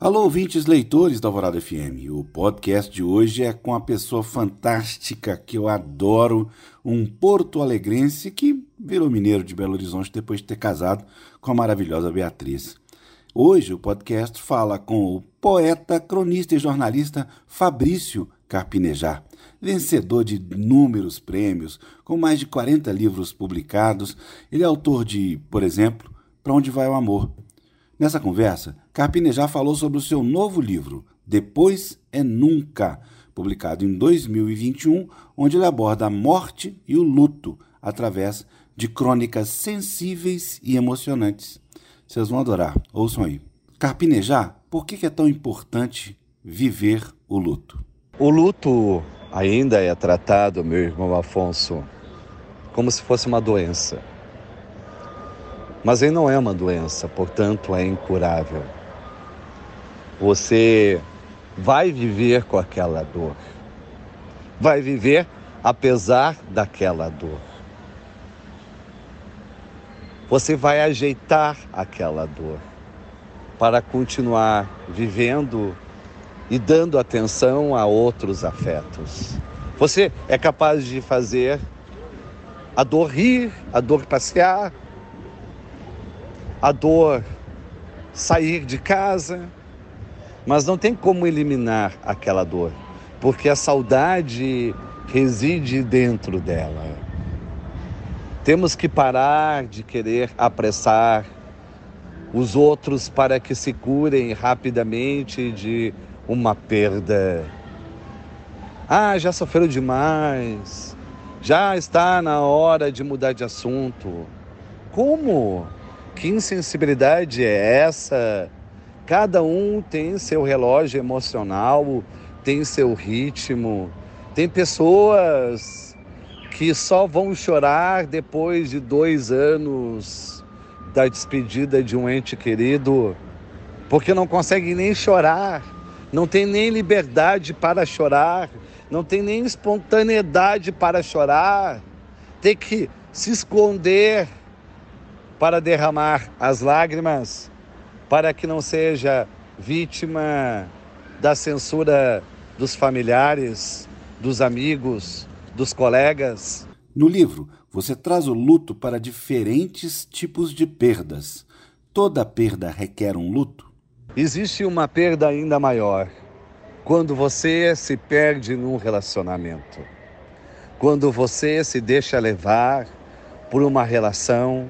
Alô, ouvintes leitores da Alvorada FM. O podcast de hoje é com a pessoa fantástica que eu adoro, um porto-alegrense que virou mineiro de Belo Horizonte depois de ter casado com a maravilhosa Beatriz. Hoje o podcast fala com o poeta, cronista e jornalista Fabrício Carpinejar, vencedor de inúmeros prêmios, com mais de 40 livros publicados. Ele é autor de, por exemplo, Para Onde Vai o Amor, Nessa conversa, Carpine já falou sobre o seu novo livro, Depois é Nunca, publicado em 2021, onde ele aborda a morte e o luto através de crônicas sensíveis e emocionantes. Vocês vão adorar, ouçam aí. Carpinejar, por que é tão importante viver o luto? O luto ainda é tratado, meu irmão Afonso, como se fosse uma doença. Mas ele não é uma doença, portanto é incurável. Você vai viver com aquela dor. Vai viver apesar daquela dor. Você vai ajeitar aquela dor para continuar vivendo e dando atenção a outros afetos. Você é capaz de fazer a dor rir, a dor passear, a dor sair de casa, mas não tem como eliminar aquela dor, porque a saudade reside dentro dela. Temos que parar de querer apressar os outros para que se curem rapidamente de uma perda. Ah, já sofreu demais. Já está na hora de mudar de assunto. Como? Que insensibilidade é essa? Cada um tem seu relógio emocional, tem seu ritmo. Tem pessoas que só vão chorar depois de dois anos da despedida de um ente querido, porque não conseguem nem chorar, não tem nem liberdade para chorar, não tem nem espontaneidade para chorar, tem que se esconder para derramar as lágrimas, para que não seja vítima da censura dos familiares, dos amigos, dos colegas. No livro, você traz o luto para diferentes tipos de perdas. Toda perda requer um luto? Existe uma perda ainda maior quando você se perde num relacionamento. Quando você se deixa levar por uma relação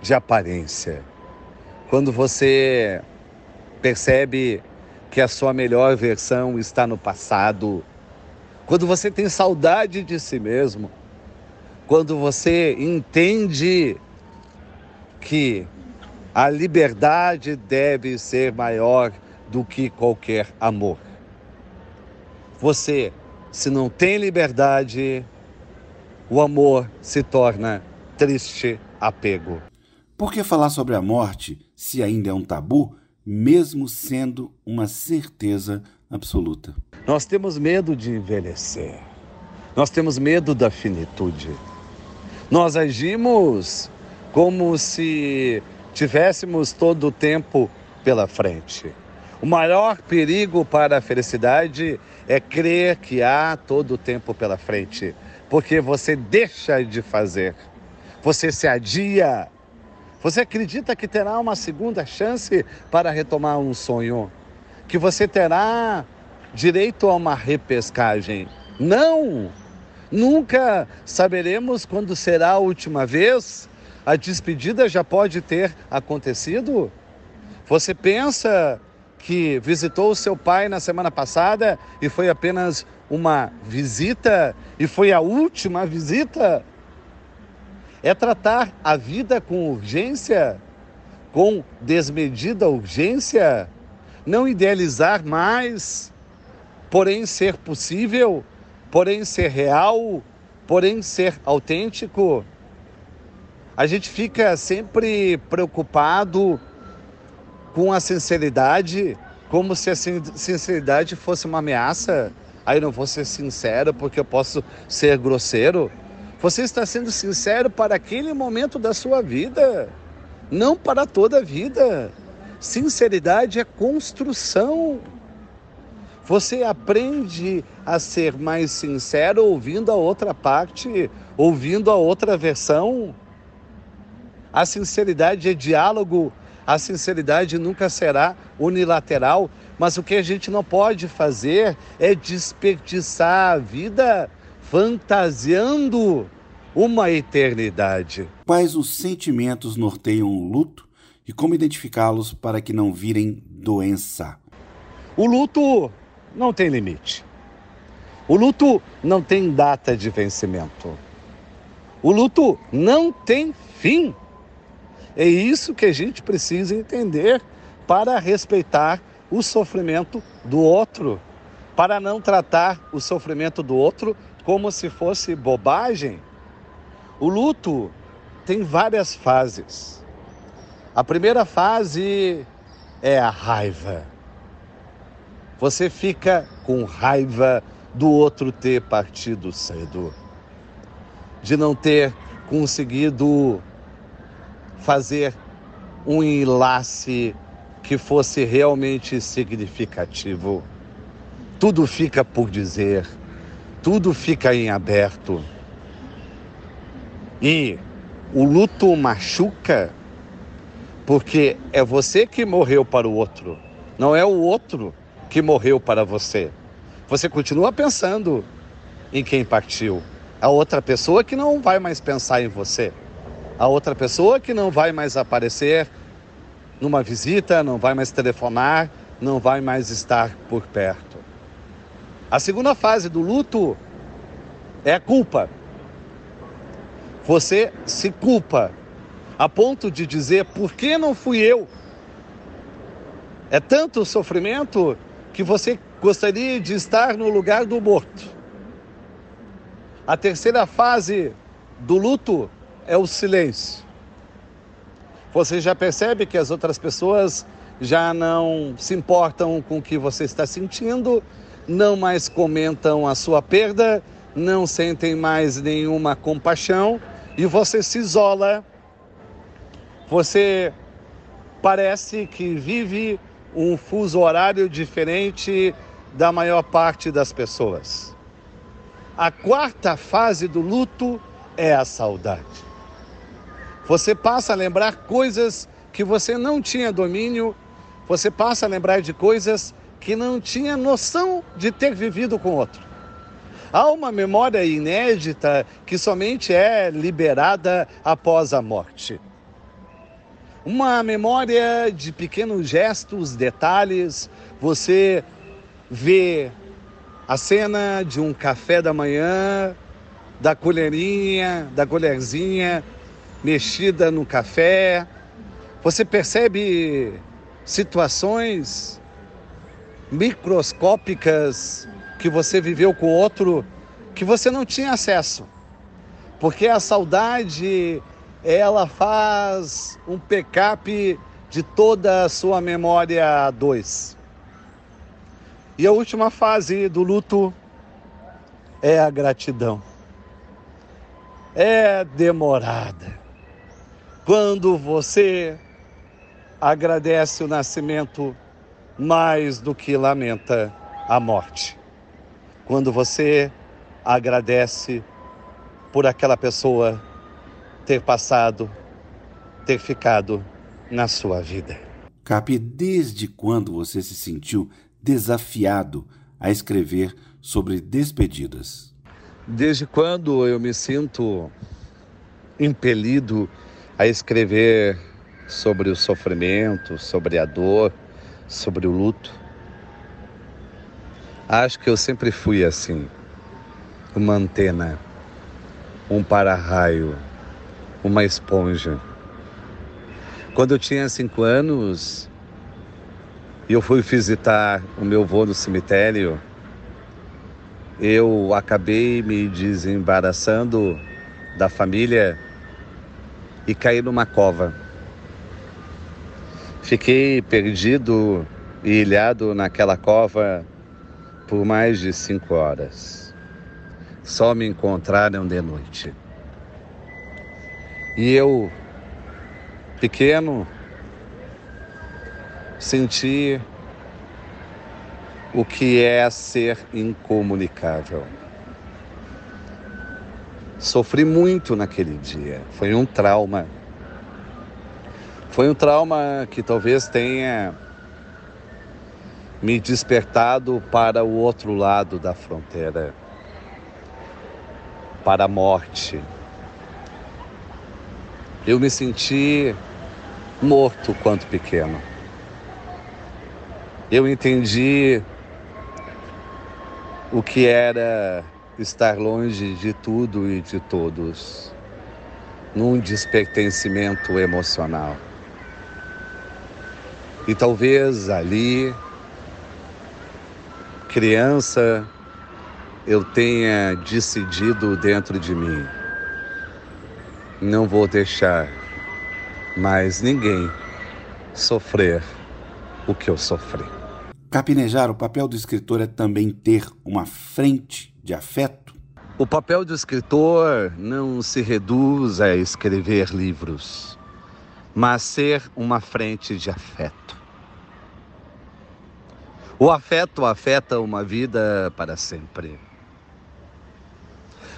de aparência. Quando você percebe que a sua melhor versão está no passado, quando você tem saudade de si mesmo, quando você entende que a liberdade deve ser maior do que qualquer amor. Você, se não tem liberdade, o amor se torna triste apego. Por que falar sobre a morte se ainda é um tabu, mesmo sendo uma certeza absoluta? Nós temos medo de envelhecer. Nós temos medo da finitude. Nós agimos como se tivéssemos todo o tempo pela frente. O maior perigo para a felicidade é crer que há todo o tempo pela frente, porque você deixa de fazer, você se adia, você acredita que terá uma segunda chance para retomar um sonho? Que você terá direito a uma repescagem? Não! Nunca saberemos quando será a última vez. A despedida já pode ter acontecido. Você pensa que visitou o seu pai na semana passada e foi apenas uma visita e foi a última visita? É tratar a vida com urgência, com desmedida urgência, não idealizar mais, porém ser possível, porém ser real, porém ser autêntico. A gente fica sempre preocupado com a sinceridade, como se a sinceridade fosse uma ameaça. Aí não vou ser sincero porque eu posso ser grosseiro. Você está sendo sincero para aquele momento da sua vida, não para toda a vida. Sinceridade é construção. Você aprende a ser mais sincero ouvindo a outra parte, ouvindo a outra versão. A sinceridade é diálogo, a sinceridade nunca será unilateral, mas o que a gente não pode fazer é desperdiçar a vida fantasiando uma eternidade. Quais os sentimentos norteiam o luto e como identificá-los para que não virem doença? O luto não tem limite. O luto não tem data de vencimento. O luto não tem fim. É isso que a gente precisa entender para respeitar o sofrimento do outro, para não tratar o sofrimento do outro como se fosse bobagem. O luto tem várias fases. A primeira fase é a raiva. Você fica com raiva do outro ter partido cedo, de não ter conseguido fazer um enlace que fosse realmente significativo. Tudo fica por dizer, tudo fica em aberto. E o luto machuca porque é você que morreu para o outro, não é o outro que morreu para você. Você continua pensando em quem partiu. A outra pessoa que não vai mais pensar em você. A outra pessoa que não vai mais aparecer numa visita, não vai mais telefonar, não vai mais estar por perto. A segunda fase do luto é a culpa. Você se culpa a ponto de dizer: por que não fui eu? É tanto sofrimento que você gostaria de estar no lugar do morto. A terceira fase do luto é o silêncio. Você já percebe que as outras pessoas já não se importam com o que você está sentindo, não mais comentam a sua perda, não sentem mais nenhuma compaixão e você se isola você parece que vive um fuso horário diferente da maior parte das pessoas. A quarta fase do luto é a saudade. Você passa a lembrar coisas que você não tinha domínio, você passa a lembrar de coisas que não tinha noção de ter vivido com outro. Há uma memória inédita que somente é liberada após a morte. Uma memória de pequenos gestos, detalhes. Você vê a cena de um café da manhã, da colherinha, da colherzinha mexida no café. Você percebe situações microscópicas que você viveu com outro que você não tinha acesso. Porque a saudade ela faz um backup de toda a sua memória 2. E a última fase do luto é a gratidão. É demorada. Quando você agradece o nascimento mais do que lamenta a morte. Quando você agradece por aquela pessoa ter passado, ter ficado na sua vida. Cap, desde quando você se sentiu desafiado a escrever sobre despedidas? Desde quando eu me sinto impelido a escrever sobre o sofrimento, sobre a dor, sobre o luto. Acho que eu sempre fui assim, uma antena, um para-raio uma esponja. Quando eu tinha cinco anos, eu fui visitar o meu avô no cemitério. Eu acabei me desembaraçando da família e caí numa cova. Fiquei perdido e ilhado naquela cova por mais de cinco horas. Só me encontraram de noite. E eu, pequeno, senti o que é ser incomunicável. Sofri muito naquele dia, foi um trauma. Foi um trauma que talvez tenha me despertado para o outro lado da fronteira, para a morte. Eu me senti morto quanto pequeno. Eu entendi o que era estar longe de tudo e de todos, num despertencimento emocional. E talvez ali, criança, eu tenha decidido dentro de mim: não vou deixar mais ninguém sofrer o que eu sofri. Capinejar, o papel do escritor é também ter uma frente de afeto? O papel do escritor não se reduz a escrever livros, mas ser uma frente de afeto. O afeto afeta uma vida para sempre.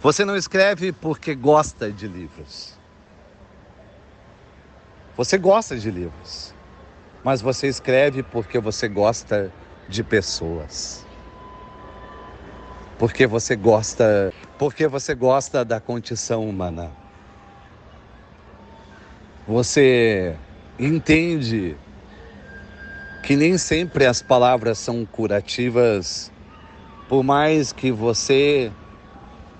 Você não escreve porque gosta de livros. Você gosta de livros, mas você escreve porque você gosta de pessoas. Porque você gosta, porque você gosta da condição humana. Você entende que nem sempre as palavras são curativas, por mais que você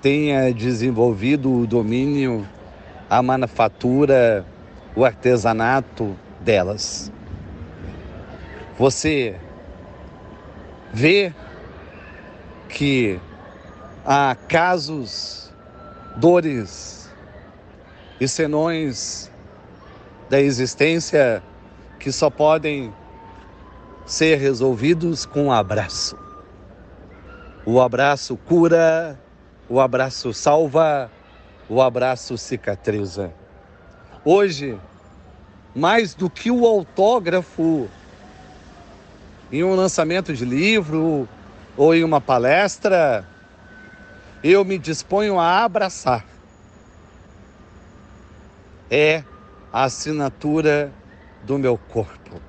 tenha desenvolvido o domínio, a manufatura, o artesanato delas. Você vê que há casos, dores e senões da existência que só podem ser resolvidos com um abraço. O abraço cura, o abraço salva, o abraço cicatriza. Hoje, mais do que o autógrafo em um lançamento de livro ou em uma palestra, eu me disponho a abraçar. É a assinatura do meu corpo